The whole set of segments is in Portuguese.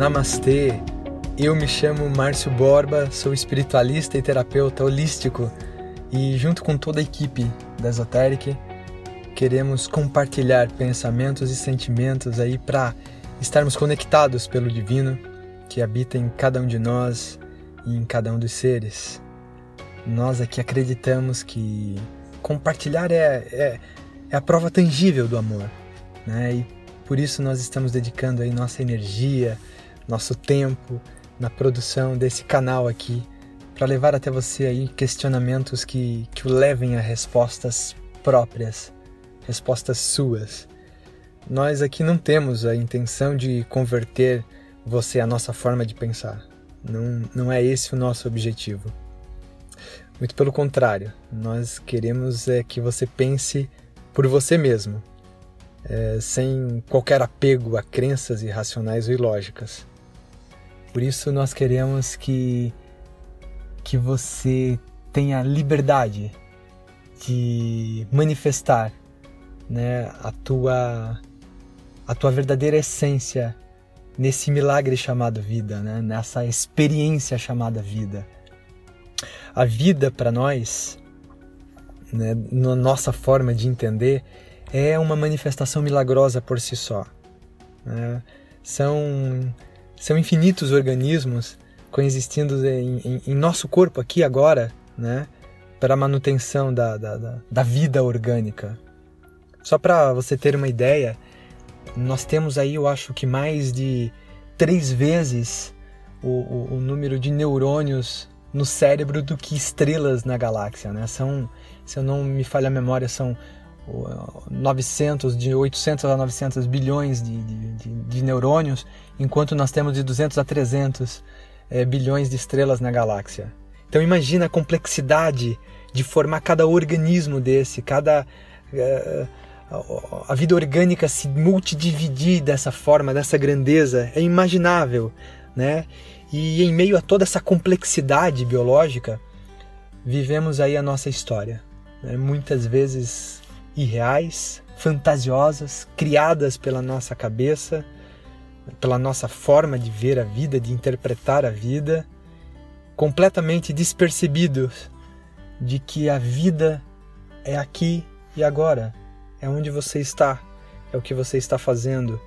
Namastê! Eu me chamo Márcio Borba, sou espiritualista e terapeuta holístico e, junto com toda a equipe da Esoteric, queremos compartilhar pensamentos e sentimentos aí para estarmos conectados pelo divino que habita em cada um de nós e em cada um dos seres. Nós aqui acreditamos que compartilhar é, é, é a prova tangível do amor, né? E por isso nós estamos dedicando aí nossa energia, nosso tempo na produção desse canal aqui para levar até você aí questionamentos que, que o levem a respostas próprias, respostas suas. Nós aqui não temos a intenção de converter você à nossa forma de pensar. Não, não é esse o nosso objetivo. Muito pelo contrário, nós queremos é que você pense por você mesmo, é, sem qualquer apego a crenças irracionais ou ilógicas. Por isso nós queremos que, que você tenha liberdade de manifestar né, a, tua, a tua verdadeira essência nesse milagre chamado vida, né, nessa experiência chamada vida. A vida para nós, né, na nossa forma de entender, é uma manifestação milagrosa por si só. Né? São, são infinitos organismos coexistindo em, em, em, nosso corpo aqui agora, né? para a manutenção da, da, da vida orgânica. Só para você ter uma ideia, nós temos aí, eu acho que mais de três vezes o, o, o número de neurônios no cérebro do que estrelas na galáxia, né? São, se eu não me falha a memória, são 900, de 800 a 900 bilhões de, de, de, neurônios, enquanto nós temos de 200 a 300 é, bilhões de estrelas na galáxia. Então imagina a complexidade de formar cada organismo desse, cada é, a vida orgânica se multidividir dessa forma, dessa grandeza, é imaginável, né? E em meio a toda essa complexidade biológica, vivemos aí a nossa história. Né? Muitas vezes irreais, fantasiosas, criadas pela nossa cabeça, pela nossa forma de ver a vida, de interpretar a vida, completamente despercebidos de que a vida é aqui e agora, é onde você está, é o que você está fazendo,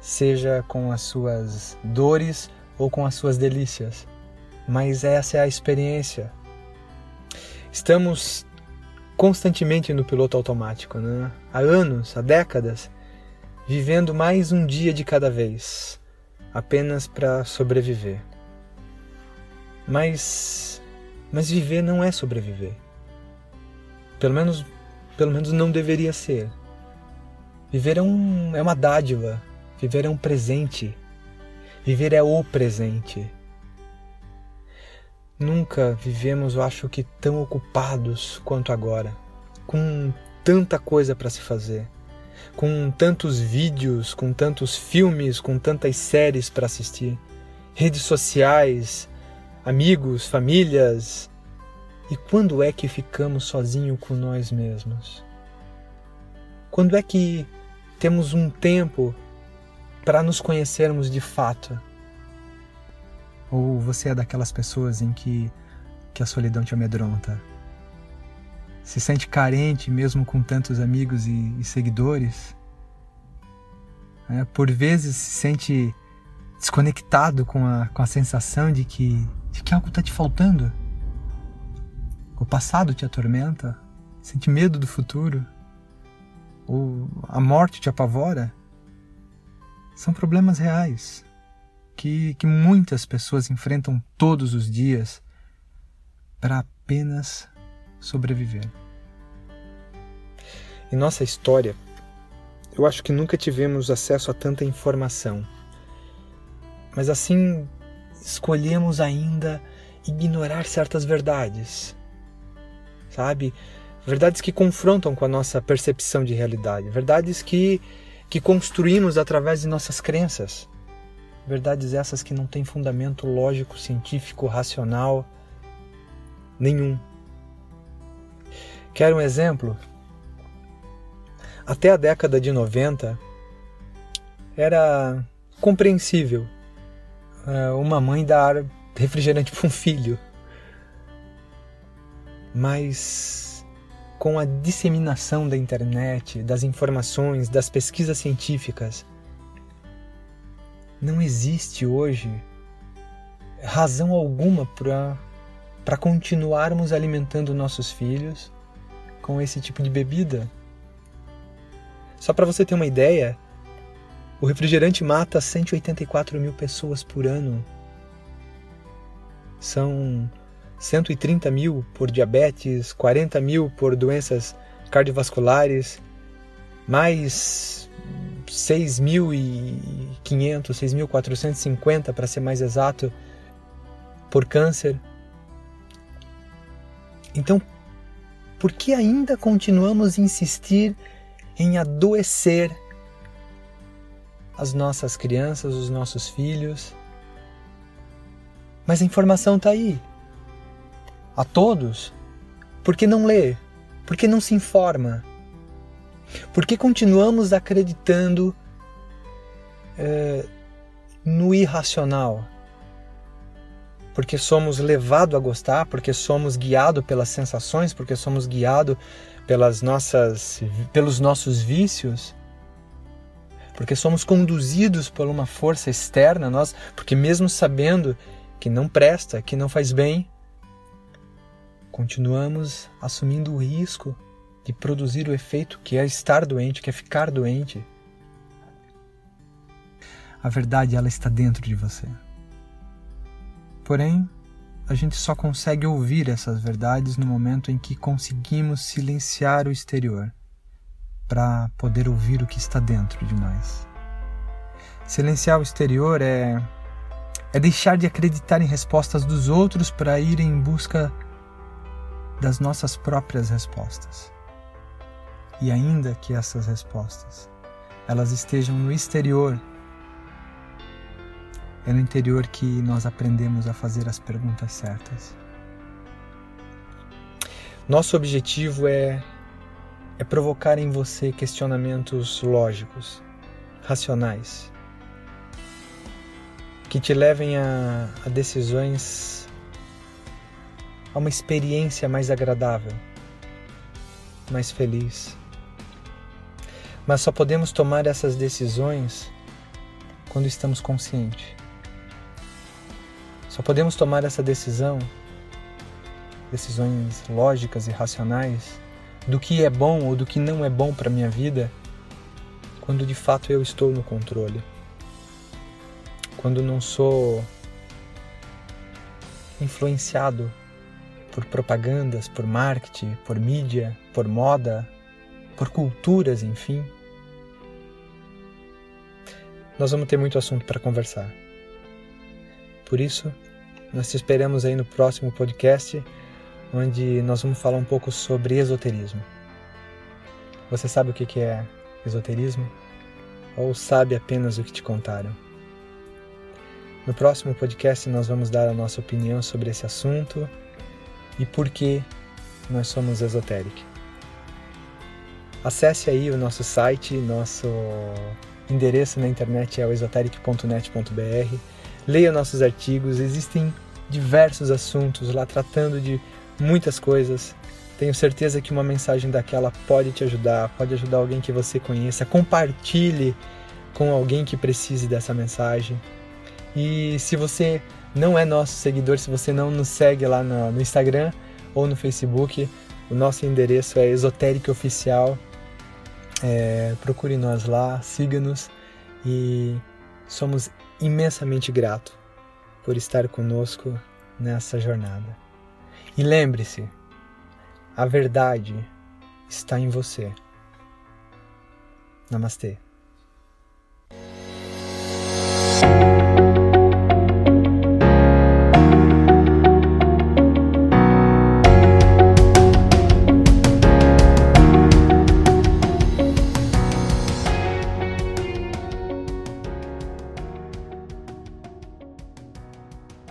seja com as suas dores ou com as suas delícias. Mas essa é a experiência. Estamos constantemente no piloto automático, né? há anos, há décadas, vivendo mais um dia de cada vez, apenas para sobreviver. Mas, mas viver não é sobreviver. Pelo menos, pelo menos não deveria ser. Viver é, um, é uma dádiva, viver é um presente, viver é o presente. Nunca vivemos, eu acho que, tão ocupados quanto agora, com tanta coisa para se fazer, com tantos vídeos, com tantos filmes, com tantas séries para assistir, redes sociais, amigos, famílias. E quando é que ficamos sozinhos com nós mesmos? Quando é que temos um tempo para nos conhecermos de fato? Ou você é daquelas pessoas em que, que a solidão te amedronta? Se sente carente mesmo com tantos amigos e, e seguidores? É, por vezes se sente desconectado com a, com a sensação de que, de que algo está te faltando? O passado te atormenta? Sente medo do futuro? Ou a morte te apavora? São problemas reais que, que muitas pessoas enfrentam todos os dias para apenas sobreviver. Em nossa história, eu acho que nunca tivemos acesso a tanta informação. Mas assim, escolhemos ainda ignorar certas verdades. Sabe? Verdades que confrontam com a nossa percepção de realidade, verdades que que construímos através de nossas crenças. Verdades essas que não têm fundamento lógico, científico, racional nenhum. Quer um exemplo? Até a década de 90 era compreensível uh, uma mãe dar refrigerante para um filho. Mas com a disseminação da internet, das informações, das pesquisas científicas, não existe hoje razão alguma para continuarmos alimentando nossos filhos com esse tipo de bebida. Só para você ter uma ideia, o refrigerante mata 184 mil pessoas por ano. São 130 mil por diabetes, 40 mil por doenças cardiovasculares, mais 6.500, 6.450 para ser mais exato, por câncer. Então, por que ainda continuamos a insistir em adoecer as nossas crianças, os nossos filhos? Mas a informação está aí. A todos. Por que não lê? Por que não se informa? Por que continuamos acreditando é, no irracional? Porque somos levados a gostar, porque somos guiados pelas sensações, porque somos guiados pelas nossas, pelos nossos vícios? porque somos conduzidos por uma força externa, nós, porque mesmo sabendo que não presta, que não faz bem, continuamos assumindo o risco de produzir o efeito que é estar doente, que é ficar doente. A verdade ela está dentro de você. Porém, a gente só consegue ouvir essas verdades no momento em que conseguimos silenciar o exterior para poder ouvir o que está dentro de nós. Silenciar o exterior é é deixar de acreditar em respostas dos outros para ir em busca das nossas próprias respostas. E ainda que essas respostas elas estejam no exterior, é no interior que nós aprendemos a fazer as perguntas certas. Nosso objetivo é é provocar em você questionamentos lógicos, racionais, que te levem a, a decisões, a uma experiência mais agradável, mais feliz. Mas só podemos tomar essas decisões quando estamos conscientes. Só podemos tomar essa decisão, decisões lógicas e racionais, do que é bom ou do que não é bom para minha vida, quando de fato eu estou no controle. Quando não sou influenciado por propagandas, por marketing, por mídia, por moda, por culturas, enfim. Nós vamos ter muito assunto para conversar. Por isso, nós te esperamos aí no próximo podcast onde nós vamos falar um pouco sobre esoterismo. Você sabe o que é esoterismo? Ou sabe apenas o que te contaram? No próximo podcast, nós vamos dar a nossa opinião sobre esse assunto e por que nós somos esotéricos. Acesse aí o nosso site, nosso endereço na internet é o esoteric.net.br. Leia nossos artigos, existem diversos assuntos lá tratando de muitas coisas. Tenho certeza que uma mensagem daquela pode te ajudar, pode ajudar alguém que você conheça. Compartilhe com alguém que precise dessa mensagem. E se você não é nosso seguidor, se você não nos segue lá no, Instagram ou no Facebook, o nosso endereço é Esotérico Oficial. É, procure nós lá, siga-nos e somos imensamente gratos por estar conosco nessa jornada. E lembre-se, a verdade está em você. Namastê.